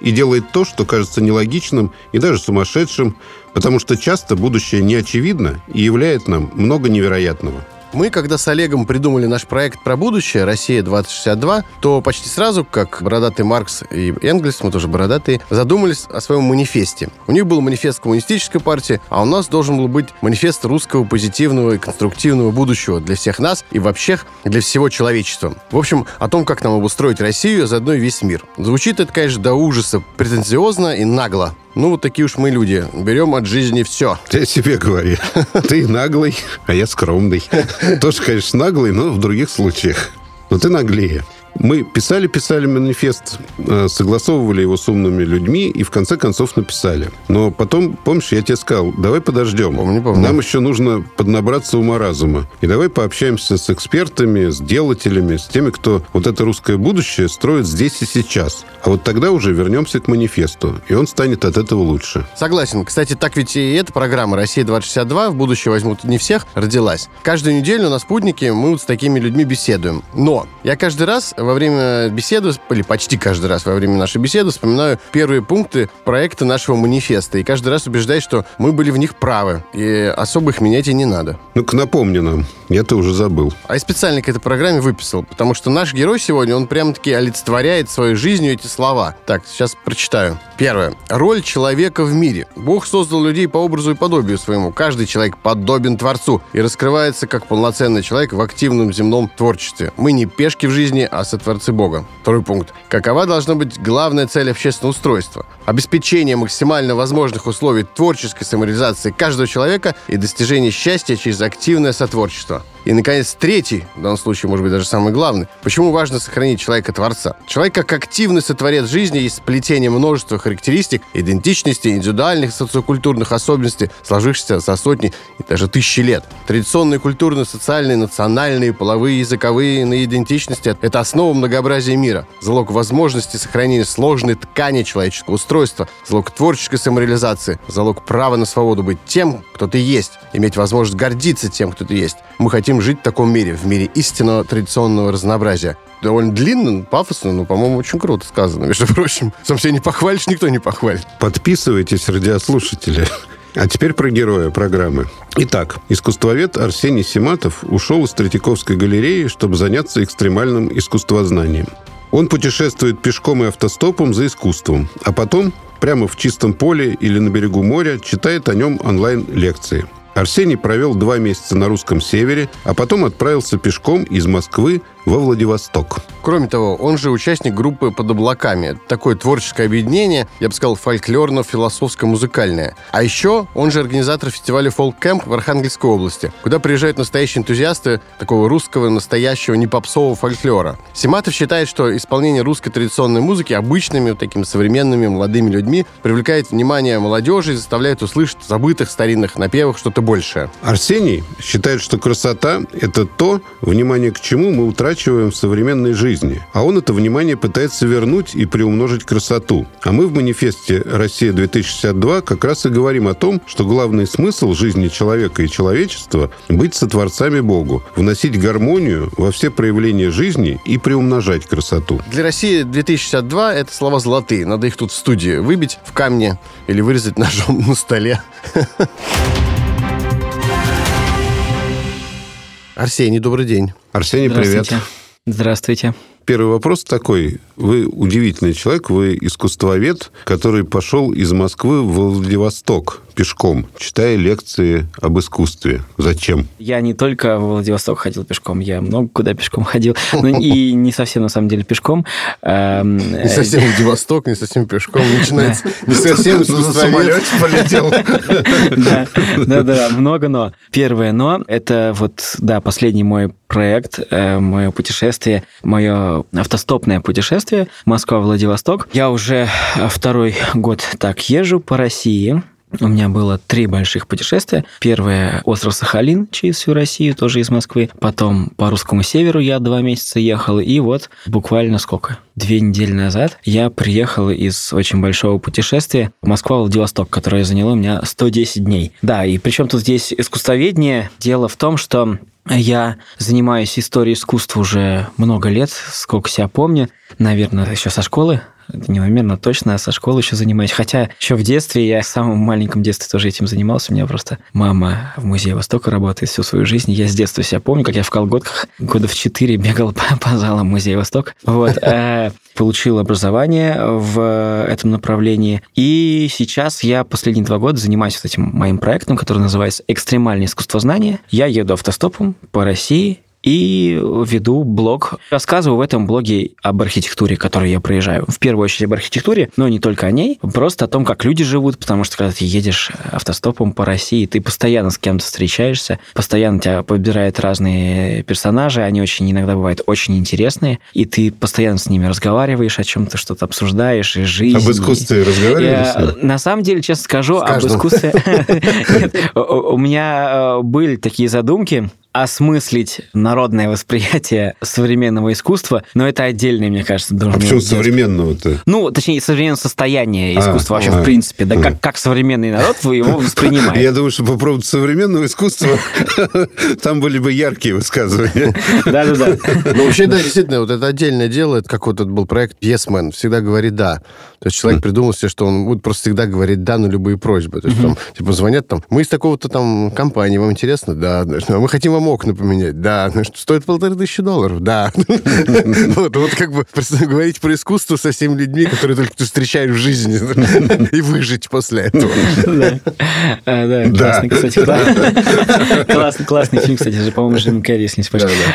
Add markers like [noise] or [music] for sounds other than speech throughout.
и делает то, что кажется нелогичным и даже сумасшедшим, потому что часто будущее не очевидно и являет нам много невероятного. Мы, когда с Олегом придумали наш проект про будущее «Россия-2062», то почти сразу, как бородатый Маркс и Энгельс, мы тоже бородатые, задумались о своем манифесте. У них был манифест коммунистической партии, а у нас должен был быть манифест русского позитивного и конструктивного будущего для всех нас и вообще для всего человечества. В общем, о том, как нам обустроить Россию, а заодно и весь мир. Звучит это, конечно, до ужаса претенциозно и нагло. Ну, вот такие уж мы люди. Берем от жизни все. Ты о себе говори. Ты наглый, а я скромный. [laughs] Тоже, конечно, наглый, но в других случаях. Но ты наглее. Мы писали-писали манифест, э, согласовывали его с умными людьми и в конце концов написали. Но потом, помнишь, я тебе сказал, давай подождем. Помню, помню. Нам еще нужно поднабраться ума-разума. И давай пообщаемся с экспертами, с делателями, с теми, кто вот это русское будущее строит здесь и сейчас. А вот тогда уже вернемся к манифесту, и он станет от этого лучше. Согласен. Кстати, так ведь и эта программа «Россия-2062» в будущее возьмут не всех, родилась. Каждую неделю на «Спутнике» мы вот с такими людьми беседуем. Но я каждый раз во время беседы, или почти каждый раз во время нашей беседы вспоминаю первые пункты проекта нашего манифеста. И каждый раз убеждаюсь, что мы были в них правы. И особо их менять и не надо. Ну-ка напомни нам. Я-то уже забыл. А я специально к этой программе выписал, потому что наш герой сегодня, он прямо-таки олицетворяет своей жизнью эти слова. Так, сейчас прочитаю. Первое. Роль человека в мире. Бог создал людей по образу и подобию своему. Каждый человек подобен Творцу и раскрывается как полноценный человек в активном земном творчестве. Мы не пешки в жизни, а сотворцы Бога. Второй пункт. Какова должна быть главная цель общественного устройства? Обеспечение максимально возможных условий творческой самореализации каждого человека и достижение счастья через активное сотворчество. И, наконец, третий, в данном случае, может быть, даже самый главный. Почему важно сохранить человека-творца? Человек как активный сотворец жизни есть сплетение множества характеристик, идентичности, индивидуальных социокультурных особенностей, сложившихся за сотни и даже тысячи лет. Традиционные культурные, социальные, национальные, половые, языковые на идентичности – это основа многообразия мира, залог возможности сохранения сложной ткани человеческого устройства, залог творческой самореализации, залог права на свободу быть тем, кто ты есть, иметь возможность гордиться тем, кто ты есть. Мы хотим жить в таком мире, в мире истинного традиционного разнообразия. Довольно длинно, пафосно, но, по-моему, очень круто сказано. Между прочим, [laughs] сам себя не похвалишь, никто не похвалит. Подписывайтесь, радиослушатели. А теперь про героя программы. Итак, искусствовед Арсений Симатов ушел из Третьяковской галереи, чтобы заняться экстремальным искусствознанием. Он путешествует пешком и автостопом за искусством, а потом прямо в чистом поле или на берегу моря читает о нем онлайн-лекции – Арсений провел два месяца на русском севере, а потом отправился пешком из Москвы во Владивосток. Кроме того, он же участник группы «Под облаками». Такое творческое объединение, я бы сказал, фольклорно-философско-музыкальное. А еще он же организатор фестиваля «Фолк Кэмп» в Архангельской области, куда приезжают настоящие энтузиасты такого русского, настоящего, не попсового фольклора. Симатов считает, что исполнение русской традиционной музыки обычными, такими современными, молодыми людьми привлекает внимание молодежи и заставляет услышать забытых старинных напевах что-то большее. Арсений считает, что красота — это то, внимание к чему мы утрачиваем утрачиваем в современной жизни. А он это внимание пытается вернуть и приумножить красоту. А мы в манифесте «Россия-2062» как раз и говорим о том, что главный смысл жизни человека и человечества – быть сотворцами Богу, вносить гармонию во все проявления жизни и приумножать красоту. Для России 2062 это слова золотые. Надо их тут в студии выбить в камне или вырезать ножом на столе. [laughs] Арсений, добрый день. Арсений, привет. Здравствуйте. Здравствуйте. Первый вопрос такой. Вы удивительный человек, вы искусствовед, который пошел из Москвы в Владивосток пешком, читая лекции об искусстве. Зачем? Я не только в Владивосток ходил пешком, я много куда пешком ходил. Ну и [laughs] не совсем, на самом деле, пешком. Эм, Не совсем Владивосток, не совсем пешком. Начинается не совсем искусствовед. [laughs] полетел. Да, да, да, много но. Первое но – это вот, да, последний мой проект, э, мое путешествие, мое автостопное путешествие Москва-Владивосток. Я уже второй год так езжу по России. У меня было три больших путешествия. Первое – остров Сахалин через всю Россию, тоже из Москвы. Потом по русскому северу я два месяца ехал. И вот буквально сколько? Две недели назад я приехал из очень большого путешествия Москва-Владивосток, которое заняло у меня 110 дней. Да, и причем тут здесь искусствоведение. Дело в том, что я занимаюсь историей искусства уже много лет, сколько себя помню. Наверное, еще со школы не наверное, точно, а со школы еще занимаюсь. Хотя еще в детстве, я в самом маленьком детстве тоже этим занимался. У меня просто мама в Музее Востока работает всю свою жизнь. Я с детства себя помню, как я в колготках года в четыре бегал [laughs] по, по залам Музея Восток. Вот. [laughs] Э, получил образование в этом направлении. И сейчас я последние два года занимаюсь вот этим моим проектом, который называется «Экстремальное искусствознание». Я еду автостопом по России и веду блог. Рассказываю в этом блоге об архитектуре, которую я проезжаю. В первую очередь об архитектуре, но не только о ней, просто о том, как люди живут, потому что когда ты едешь автостопом по России, ты постоянно с кем-то встречаешься, постоянно тебя подбирают разные персонажи, они очень иногда бывают очень интересные, и ты постоянно с ними разговариваешь, о чем-то что-то обсуждаешь, и жизнь. Об искусстве разговаривали? На самом деле, честно скажу, об искусстве... [laughs] У меня э, были такие задумки, осмыслить народное восприятие современного искусства, но это отдельный, мне кажется, должен А почему современного-то? Ну, точнее, современное состояние искусства а, вообще, а, в принципе, да, а. как, как современный народ вы его воспринимаете. Я думаю, что по поводу современного искусства [laughs] там были бы яркие высказывания. Да-да-да. Ну, вообще, да, действительно, вот это отдельное дело, это как вот этот был проект Yes Man, всегда говорит «да». То есть человек придумал себе, что он будет просто всегда говорить «да» на любые просьбы. То есть там, типа, звонят там, мы из такого-то там компании, вам интересно? Да. А мы хотим вам окна поменять? Да. [laughs] Значит, стоит полторы тысячи долларов? Да. [laughs] Вот, вот как бы говорить про искусство со всеми людьми, которые только ты встречаешь в жизни, [laughs] и выжить после этого. Да, классный, кстати, классный, классный фильм, кстати, же, по-моему, Джим Керри, если не.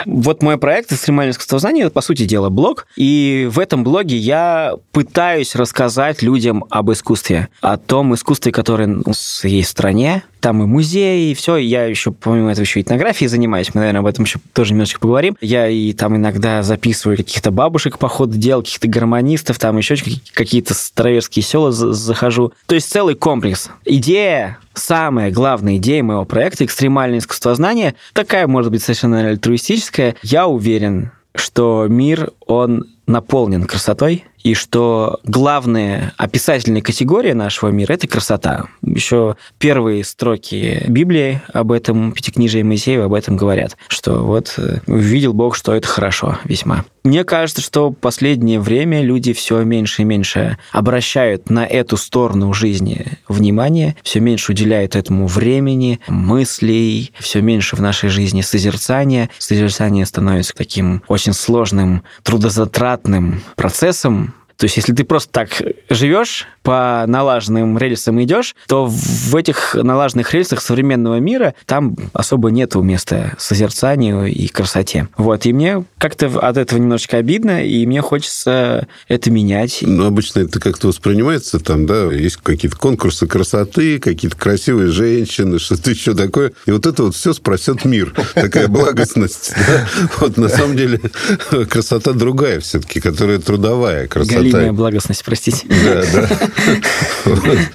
Вот мой проект «Экстремальное искусствознание», по сути дела, блог, и в этом блоге я пытаюсь рассказать людям об искусстве, о том искусстве, которое в есть в стране, там и музей, и все. Я еще, помимо этого, еще этнографией занимаюсь. Мы, наверное, об этом еще тоже немножечко поговорим. Я и там иногда записываю каких-то бабушек по ходу дел, каких-то гармонистов, там еще какие-то староверские села захожу. То есть целый комплекс. Идея самая главная идея моего проекта «Экстремальное искусствознание» такая, может быть, совершенно альтруистическая. Я уверен, что мир, он наполнен красотой, и что главная описательная категория нашего мира – это красота. Еще первые строки Библии об этом, Пятикнижие Моисеева об этом говорят, что вот э, увидел Бог, что это хорошо весьма. Мне кажется, что в последнее время люди все меньше и меньше обращают на эту сторону жизни внимание, все меньше уделяют этому времени, мыслей, все меньше в нашей жизни созерцания. Созерцание становится таким очень сложным, трудозатратным процессом, то есть, если ты просто так живешь, по налаженным рельсам идешь, то в этих налаженных рельсах современного мира там особо нету места созерцанию и красоте. Вот, и мне как-то от этого немножечко обидно, и мне хочется это менять. Ну, обычно это как-то воспринимается там, да, есть какие-то конкурсы красоты, какие-то красивые женщины, что-то еще такое. И вот это вот все спросет мир. Такая благостность. Вот на самом деле красота другая все-таки, которая трудовая красота. Галимая благостность, простите. Да, да. [laughs]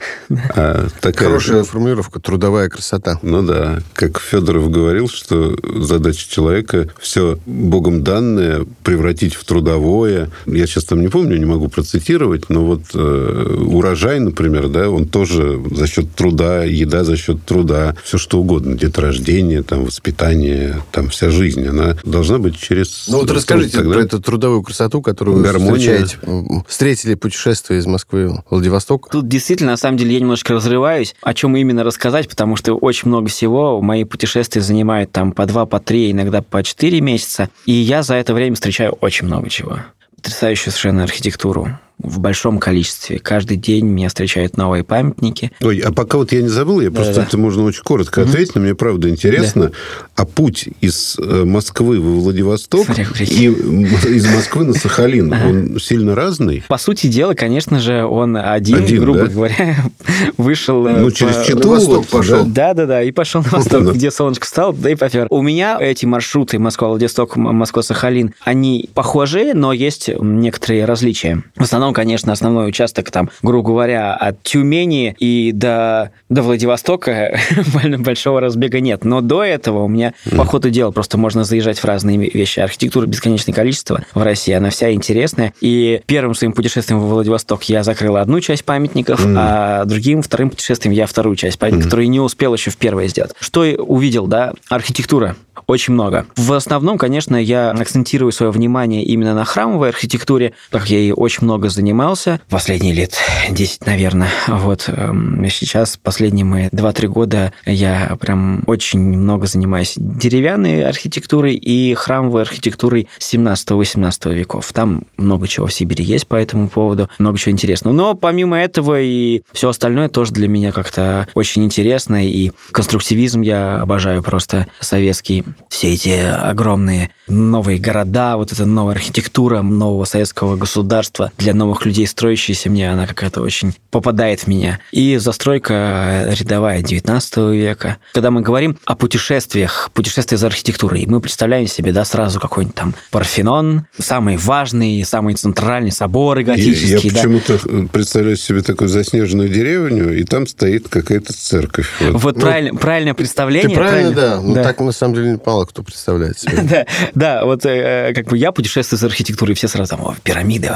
А. Хорошая формулировка «трудовая красота». Ну да. Как Федоров говорил, что задача человека все Богом данное превратить в трудовое. Я сейчас там не помню, не могу процитировать, но вот э, урожай, например, да, он тоже за счет труда, еда за счет труда, все что угодно, деторождение, там, воспитание, там, вся жизнь, она должна быть через... Ну вот расскажите тогда... про эту трудовую красоту, которую вы Гармония. встречаете встретили путешествие из Москвы в Владивосток? Тут действительно, на самом деле, я немножко разрываюсь, о чем именно рассказать, потому что очень много всего. Мои путешествия занимают там по два, по три, иногда по четыре месяца. И я за это время встречаю очень много чего. Потрясающую совершенно архитектуру в большом количестве. Каждый день меня встречают новые памятники. Ой, а пока вот я не забыл, я просто Да-да. это можно очень коротко ответить, но мне правда интересно. А путь из э, Москвы во Владивосток Смотри, и из Москвы на Сахалин, он сильно разный? По сути дела, конечно же, он один, Один, грубо да? говоря, [laughs] вышел... э, Ну, через по- Читу Восток вот, пошел. да? Да-да-да, и пошел на [laughs] восток, Да. где солнышко стало, да и попер. У меня эти маршруты Москва-Владивосток, Москва-Сахалин, они похожи, но есть некоторые различия. В основном, конечно, основной участок там, грубо говоря, от Тюмени и до, до Владивостока [laughs] большого разбега нет. Но до этого у меня по ходу дела просто можно заезжать в разные вещи. Архитектура бесконечное количество в России, она вся интересная. И первым своим путешествием во Владивосток я закрыл одну часть памятников, а другим вторым путешествием я вторую часть памятников, которую не успел еще в первое сделать. Что я увидел, да? Архитектура. Очень много. В основном, конечно, я акцентирую свое внимание именно на храмовой архитектуре, так как я ей очень много занимался. Последние лет 10, наверное. Вот эм, сейчас, последние мои 2-3 года, я прям очень много занимаюсь деревянной архитектурой и храмовой архитектурой 17-18 веков. Там много чего в Сибири есть по этому поводу, много чего интересного. Но помимо этого и все остальное тоже для меня как-то очень интересно. И конструктивизм я обожаю просто советский. Все эти огромные новые города, вот эта новая архитектура нового советского государства для новых людей, строящаяся мне, она какая-то очень попадает в меня. И застройка рядовая 19 века. Когда мы говорим о путешествиях, путешествия за архитектурой, мы представляем себе, да, сразу какой-нибудь там Парфенон, самый важный, самый центральный соборы Я, я готические, да. почему-то э, представляю себе такую заснеженную деревню, и там стоит какая-то церковь. Вот. Вот правильно, правильное представление. Ты правильно, да. Ну, да. так на самом деле мало кто представляет [laughs] себе. Да, да, вот э, как бы я путешествую с архитектурой, все сразу там, пирамиды.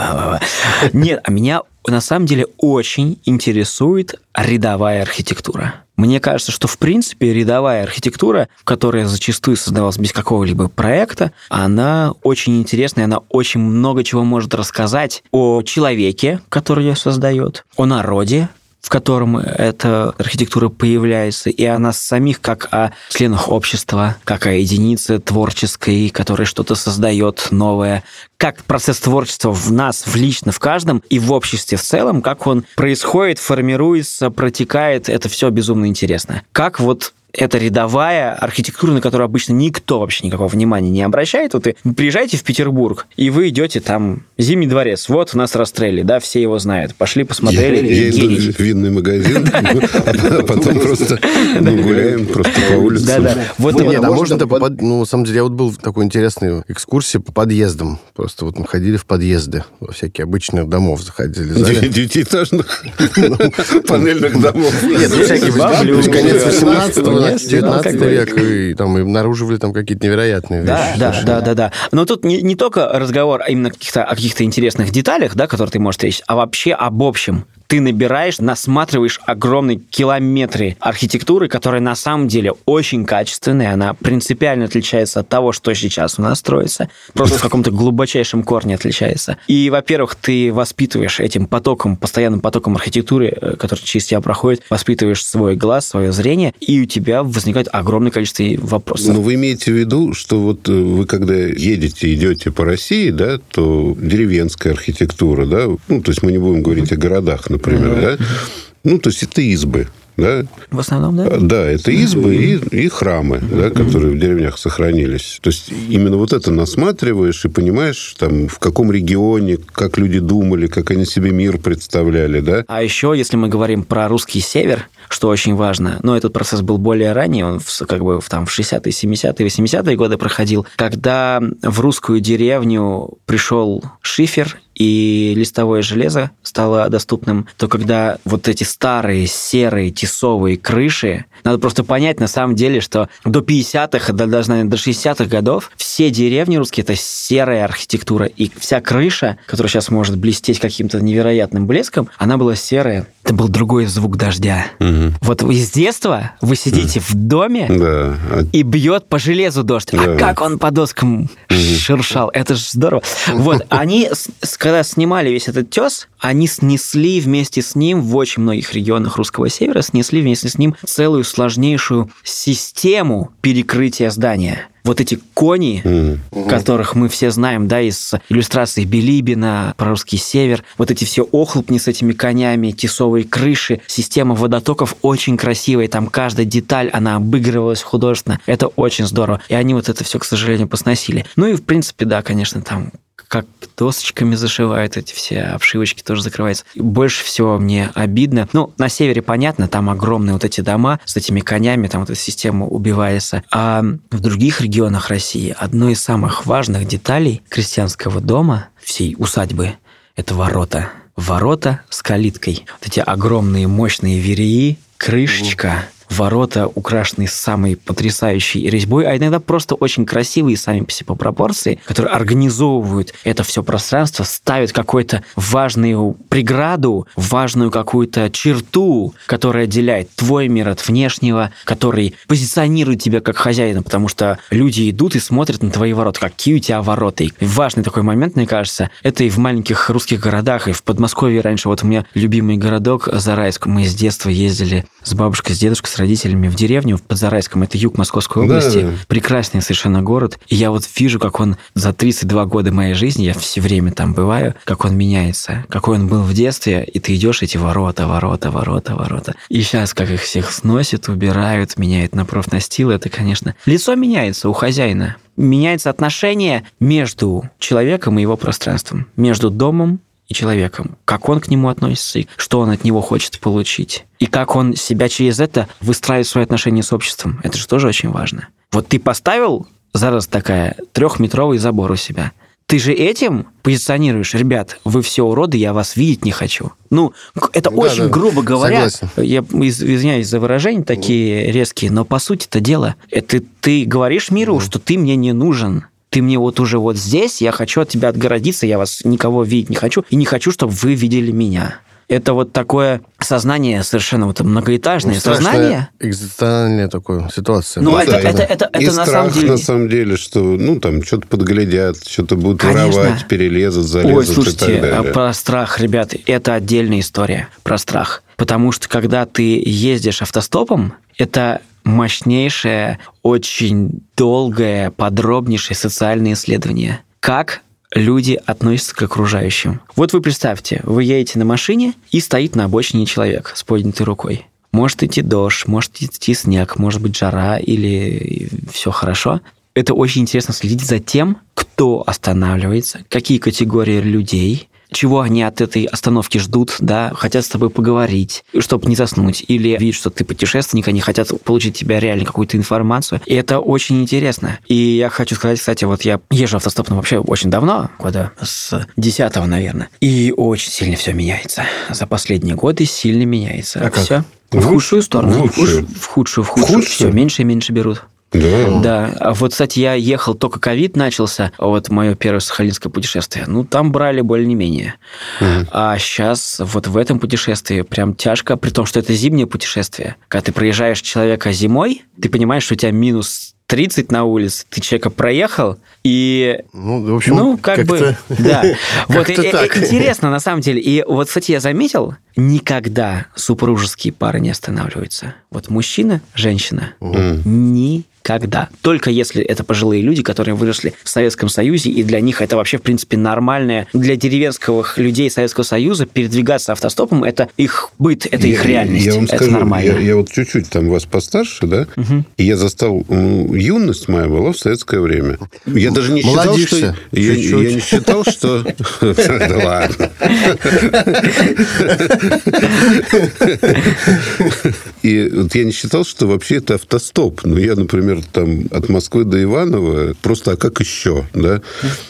Ва, ва, ва». Нет, а меня на самом деле очень интересует рядовая архитектура. Мне кажется, что в принципе рядовая архитектура, которая зачастую создавалась без какого-либо проекта, она очень интересная, она очень много чего может рассказать о человеке, который ее создает, о народе, в котором эта архитектура появляется, и о нас самих как о членах общества, как о единице творческой, которая что-то создает новое, как процесс творчества в нас, в лично, в каждом и в обществе в целом, как он происходит, формируется, протекает, это все безумно интересно. Как вот это рядовая архитектура, на которую обычно никто вообще никакого внимания не обращает. Вот и приезжаете в Петербург, и вы идете там Зимний дворец. Вот у нас расстрели, да, все его знают. Пошли посмотрели. Я, я иду в винный магазин, [laughs] а потом просто гуляем просто по улице. Да, да. Вот а можно ну, на самом деле, я вот был в такой интересной экскурсии по подъездам. Просто вот мы ходили в подъезды во всякие обычных домов заходили. Девятиэтажных [laughs] панельных домов. Нет, ну, всякие бабли. Конец 18 19, 19 век, и там и обнаруживали там какие-то невероятные вещи. Да, да, да, да, да. Но тут не, не только разговор именно каких-то, о каких-то интересных деталях, да, которые ты можешь встретить, а вообще об общем ты набираешь, насматриваешь огромные километры архитектуры, которая на самом деле очень качественная, она принципиально отличается от того, что сейчас у нас строится, просто в каком-то глубочайшем корне отличается. И, во-первых, ты воспитываешь этим потоком, постоянным потоком архитектуры, э, который через тебя проходит, воспитываешь свой глаз, свое зрение, и у тебя возникает огромное количество вопросов. Но вы имеете в виду, что вот э, вы когда едете, идете по России, да, то деревенская архитектура, да, ну, то есть мы не будем говорить о городах, например, да, ну, то есть это избы, да, В основном, да? Да, это избы и, и храмы, да, которые в деревнях сохранились. То есть именно вот это насматриваешь и понимаешь, там, в каком регионе, как люди думали, как они себе мир представляли, да. А еще, если мы говорим про русский север, что очень важно, но этот процесс был более ранний, он в, как бы в, там, в 60-е, 70-е, 80-е годы проходил, когда в русскую деревню пришел шифер и листовое железо стало доступным, то когда вот эти старые серые тесовые крыши, надо просто понять на самом деле, что до 50-х, да, даже, наверное, до 60-х годов все деревни русские – это серая архитектура, и вся крыша, которая сейчас может блестеть каким-то невероятным блеском, она была серая. Это был другой звук дождя. Мгм. Вот с детства вы сидите в доме, Да. А и бьет по железу дождь. А Да. как он по доскам шуршал. Это же здорово. Вот, [laughs] они, когда снимали весь этот тес, они снесли вместе с ним в очень многих регионах русского севера, снесли вместе с ним целую сложнейшую систему перекрытия здания. Вот эти кони, Мгм. которых мы все знаем, да, из иллюстраций Билибина про русский север, вот эти все охлопни с этими конями, тесовые крыши, система водотоков очень красивая, там каждая деталь, она обыгрывалась художественно, это очень здорово. И они вот это все, к сожалению, посносили. Ну и, в принципе, да, конечно, там как досочками зашивают эти все обшивочки, тоже закрываются. И больше всего мне обидно. Ну, на севере понятно, там огромные вот эти дома с этими конями, там вот эта система убивается. А в других регионах России одной из самых важных деталей крестьянского дома, всей усадьбы, это ворота. Ворота с калиткой. Вот эти огромные мощные вереи, крышечка, ворота, украшенные самой потрясающей резьбой, а иногда просто очень красивые сами по себе по пропорции, которые организовывают это все пространство, ставят какую-то важную преграду, важную какую-то черту, которая отделяет твой мир от внешнего, который позиционирует тебя как хозяина, потому что люди идут и смотрят на твои ворота, какие у тебя ворота. И важный такой момент, мне кажется, это и в маленьких русских городах, и в Подмосковье раньше. Вот у меня любимый городок Зарайск. Мы с детства ездили с бабушкой, с дедушкой, с родителями в деревню в Подзарайском. Это юг Московской Да, области. да. Прекрасный совершенно город. И я вот вижу, как он за 32 года моей жизни, я все время там бываю, как он меняется. Какой он был в детстве, и ты идешь эти ворота, ворота, ворота, ворота. И сейчас как их всех сносят, убирают, меняют на профнастил. Это, конечно... Лицо меняется у хозяина. Меняется отношение между человеком и его пространством. Между домом и человеком, как он к нему относится, и что он от него хочет получить. И как он себя через это выстраивает свои отношения с обществом. Это же тоже очень важно. Вот ты поставил, зараз такая, трехметровый забор у себя. Ты же этим позиционируешь, ребят, вы все уроды, я вас видеть не хочу. Ну, это Да, очень да, грубо говоря. согласен. Я из- извиняюсь за выражения такие резкие, но по сути это дело. Это ты говоришь миру, что ты мне не нужен. Ты мне вот уже вот здесь, я хочу от тебя отгородиться, я вас никого видеть не хочу, и не хочу, чтобы вы видели меня. Это вот такое сознание совершенно вот многоэтажное Ну, сознание. Экзистенциальная такая ситуация. Ну, Ну это, да, это, да. это, это, И на страх, самом деле... на самом деле, что, ну, там, что-то подглядят, что-то будут Конечно. воровать, перелезут, залезут Ой, и так слушайте, а далее. про страх, ребят, это отдельная история про страх. Потому что когда ты ездишь автостопом, это мощнейшее, очень долгое, подробнейшее социальное исследование. Как люди относятся к окружающим. Вот вы представьте, вы едете на машине, и стоит на обочине человек с поднятой рукой. Может идти дождь, может идти снег, может быть жара или все хорошо. Это очень интересно следить за тем, кто останавливается, какие категории людей, чего они от этой остановки ждут, да, хотят с тобой поговорить, чтобы не заснуть, или видят, что ты путешественник, они хотят получить тебя реально какую-то информацию. И это очень интересно. И я хочу сказать, кстати, вот я езжу автостопом вообще очень давно, года с 10 наверное, и очень сильно все меняется. За последние годы сильно меняется. А как? Все. В В худшую сторону. в лучшую? В худшую, в худшую. худшую? Все, меньше и меньше берут. Да. Да, а вот, кстати, я ехал, только ковид начался, вот мое первое сахалинское путешествие. Ну, там брали более-менее. Мгм. А сейчас вот в этом путешествии прям тяжко, при том, что это зимнее путешествие. Когда ты проезжаешь человека зимой, ты понимаешь, что у тебя минус 30 на улице, ты человека проехал, и Ну, в общем, ну, как бы, [laughs] как-то- да. Вот и- так. интересно, на самом деле. И вот, кстати, я заметил, никогда супружеские пары не останавливаются. Вот мужчина, женщина, никогда. Только если это пожилые люди, которые выросли в Советском Союзе, и для них это вообще, в принципе, нормальное. Для деревенских людей Советского Союза передвигаться автостопом – это их быт, это их Я- реальность. Я вам это скажу, нормально. Я, я вот чуть-чуть там вас постарше, да, и я застал, юность моя была в советское время. Я даже не считал, Молодишься что... Я, я не считал, что... [laughs] Да ладно. И вот я не считал, что вообще это автостоп. Ну, я, например, например, там от Москвы до Иваново, просто а как еще, да?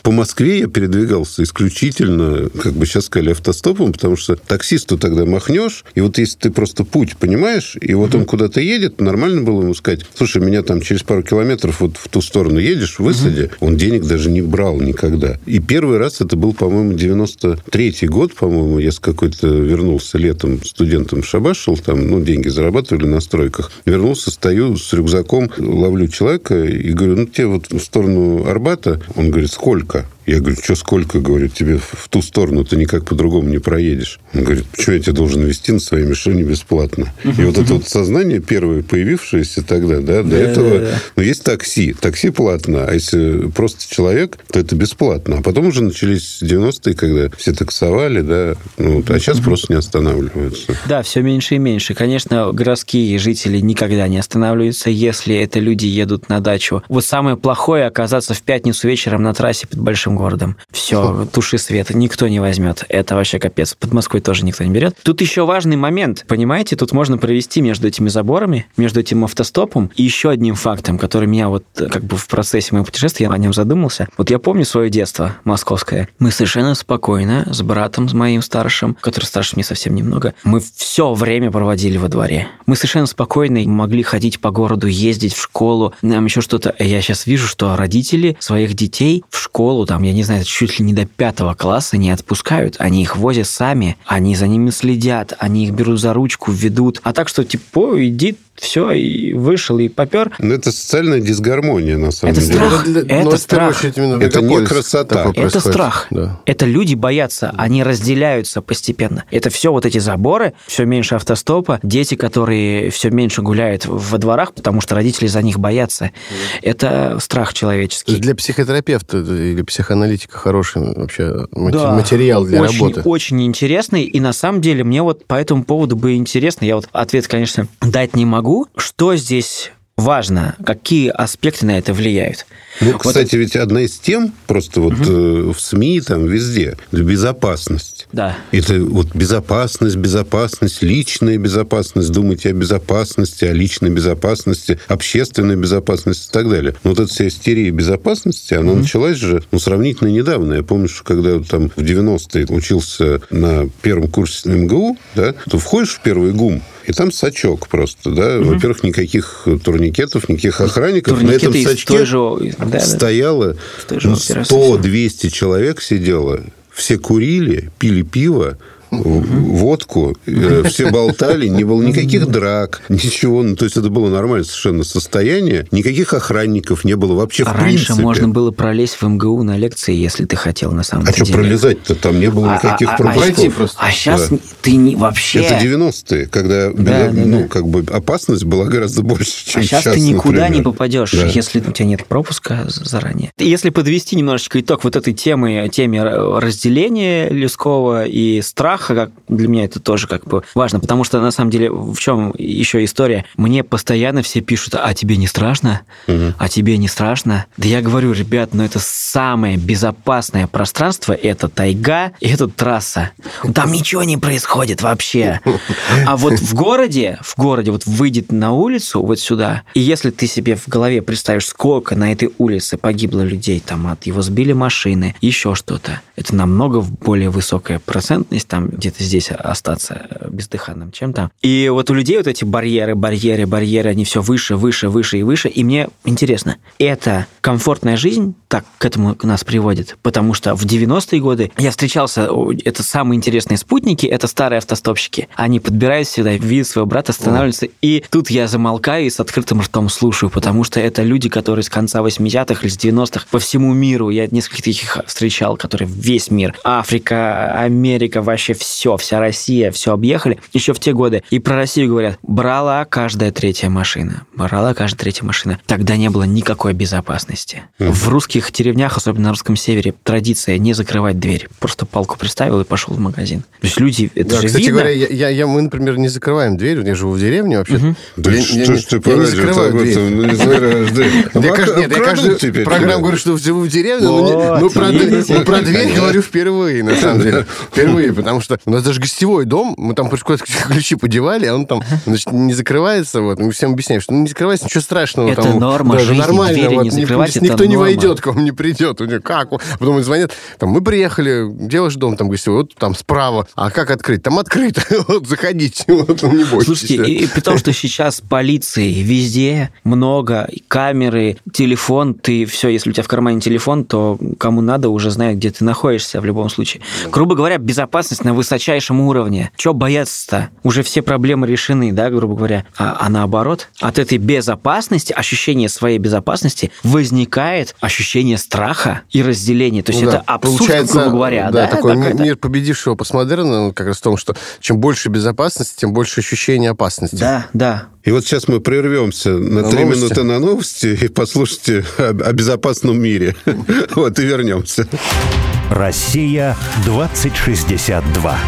По Москве я передвигался исключительно, как бы сейчас сказали, автостопом, потому что таксисту тогда махнешь, и вот если ты просто путь понимаешь, и вот он куда-то едет, нормально было ему сказать, слушай, меня там через пару километров вот в ту сторону едешь, высади. Он денег даже не брал никогда. И первый раз это был, по-моему, 93-й год, по-моему, я с какой-то вернулся летом студентом шабашил, там, ну, деньги зарабатывали на стройках. Вернулся, стою с рюкзаком, ловлю человека и говорю, ну, тебе вот в сторону Арбата. Он говорит, сколько? Я говорю, что сколько, говорю, тебе в ту сторону ты никак по-другому не проедешь. Он говорит, почему я тебя должен вести на своей машине бесплатно? И вот это вот сознание первое, появившееся тогда, да, до этого, ну, есть такси. Такси платно, а если просто человек, то это бесплатно. А потом уже начались 90-е, когда все таксовали, да, ну, вот, а сейчас просто не останавливаются. Да, все меньше и меньше. Конечно, городские жители никогда не останавливаются, если это люди едут на дачу. Вот самое плохое оказаться в пятницу вечером на трассе под большим городом. Все, [laughs] туши свет, никто не возьмет. Это вообще капец. Под Москвой тоже никто не берет. Тут еще важный момент, понимаете, тут можно провести между этими заборами, между этим автостопом и еще одним фактом, который меня вот как бы в процессе моего путешествия, я о нем задумался. Вот я помню свое детство московское. Мы совершенно спокойно с братом, с моим старшим, который старше мне совсем немного, мы все время проводили во дворе. Мы совершенно спокойно могли ходить по городу, ездить в школу, нам еще что-то. Я сейчас вижу, что родители своих детей в школу, там, я не знаю, чуть ли не до пятого класса не отпускают. Они их возят сами, они за ними следят, они их берут за ручку, ведут. А так что, типа, иди все, и вышел, и попер. Но это социальная дисгармония, на самом Это деле. страх. Ну, Это в страх. Это не красота. Это страх. Да. Это люди боятся, они разделяются постепенно. Это все вот эти заборы, все меньше автостопа, дети, которые все меньше гуляют во дворах, потому что родители за них боятся. Это страх человеческий. для психотерапевта или психоаналитика хороший вообще Да, материал для очень, работы. Очень интересный. И на самом деле мне вот по этому поводу бы интересно, я вот ответ, конечно, дать не могу, что здесь важно, какие аспекты на это влияют. Ну, кстати, ведь одна из тем, просто вот э, в СМИ, там, везде, безопасность. Да. Это вот безопасность, безопасность, личная безопасность, думайте о безопасности, о личной безопасности, общественной безопасности и так далее. Но вот эта вся истерия безопасности, она началась же ну, сравнительно недавно. Я помню, что когда там в 90-е учился на первом курсе МГУ, да, то входишь в первый ГУМ, и там сачок просто, да. Во-первых, никаких турникетов, никаких охранников. на этом Турникеты сачке же... да, да. стояло той же ну, операции 100-200 человек сидело. Все курили, пили пиво, водку, э, все болтали, не было никаких драк, ничего. Ну, то есть это было нормальное совершенно состояние. Никаких охранников не было вообще в А Раньше принципе. можно было пролезть в МГУ на лекции, если ты хотел, на самом А что деле. пролезать-то? Там не было А- никаких а- а- пропусков. Пройти просто. А сейчас Да. ты не вообще... Это 90-е, когда Да, да, ну, да. как бы опасность была гораздо больше, чем А сейчас сейчас, ты никуда например. не попадешь, Да. если у тебя нет пропуска заранее. Если подвести немножечко итог вот этой темы, теме разделения людского и страха, как для меня это тоже как бы важно, потому что на самом деле в чем еще история? Мне постоянно все пишут, а тебе не страшно? А тебе не страшно? Да я говорю, ребят, ну это самое безопасное пространство, это тайга и это трасса. Там ничего не происходит вообще. А вот в городе, в городе, вот выйдет на улицу, вот сюда, и если ты себе в голове представишь, сколько на этой улице погибло людей, там от его сбили машины, еще что-то, это намного более высокая процентность, там где-то здесь остаться э, бездыханным, чем там. И вот у людей вот эти барьеры, барьеры, барьеры, они все выше, выше, выше и выше. И мне интересно, это комфортная жизнь так к этому нас приводит? Потому что в 90-е годы я встречался, это самые интересные спутники, это старые автостопщики. Они подбирают сюда, видят своего брата, останавливаются, и тут я замолкаю и с открытым ртом слушаю, потому что это люди, которые с конца 80-х или с 90-х по всему миру, я несколько таких встречал, которые весь мир, Африка, Америка, вообще все, вся Россия, все объехали еще в те годы. И про Россию говорят, брала каждая третья машина, брала каждая третья машина. Тогда не было никакой безопасности. В русских многих деревнях, особенно на русском севере, традиция не закрывать дверь. Просто палку приставил и пошел в магазин. То есть люди, это Да, же кстати видно. говоря, я, я- я- мы, например, не закрываем дверь. Я живу в деревне вообще. Да я, что я ж ты не- по я не радио закрываю об дверь. этом, ну, не дверь. [laughs] Я, каждую программу говорю, что живу в деревне, но, не- про, видите? но про дверь говорю впервые, на самом деле. [laughs] Впервые, потому что у нас даже гостевой дом, мы там куда-то [laughs] ключи подевали, а он там, значит, не закрывается, вот, мы всем объясняем, что ну, не закрывается, ничего страшного. Это там, норма нормально, двери вот, не закрывать, никто не войдет, к вам не придет. У него как? Потом звонят, там, мы приехали, делаешь дом там гостевой, вот там справа, а как открыть? Там открыто, [laughs] вот, заходите, [laughs] вот, не бойтесь. Слушайте, и, и при том, что сейчас полиции везде много, камеры, телефон, ты все, если у тебя в кармане телефон, то кому надо уже знает, где ты находишься в любом случае. Грубо говоря, безопасность на высочайшем уровне. Чего бояться-то? Уже все проблемы решены, да, грубо говоря. А, а наоборот, от этой безопасности, ощущения своей безопасности, возникает ощущение страха и разделения. То есть Ну это да, абсурд, получается, грубо говоря. Да, такой ми- какая-то- мир победившего постмодерна как раз в том, что чем больше безопасности, тем больше ощущения опасности. Да, да. И вот сейчас мы прервемся на На три новости. минуты на новости и послушайте о, о безопасном мире. [laughs] Вот, и вернемся. Россия 2062.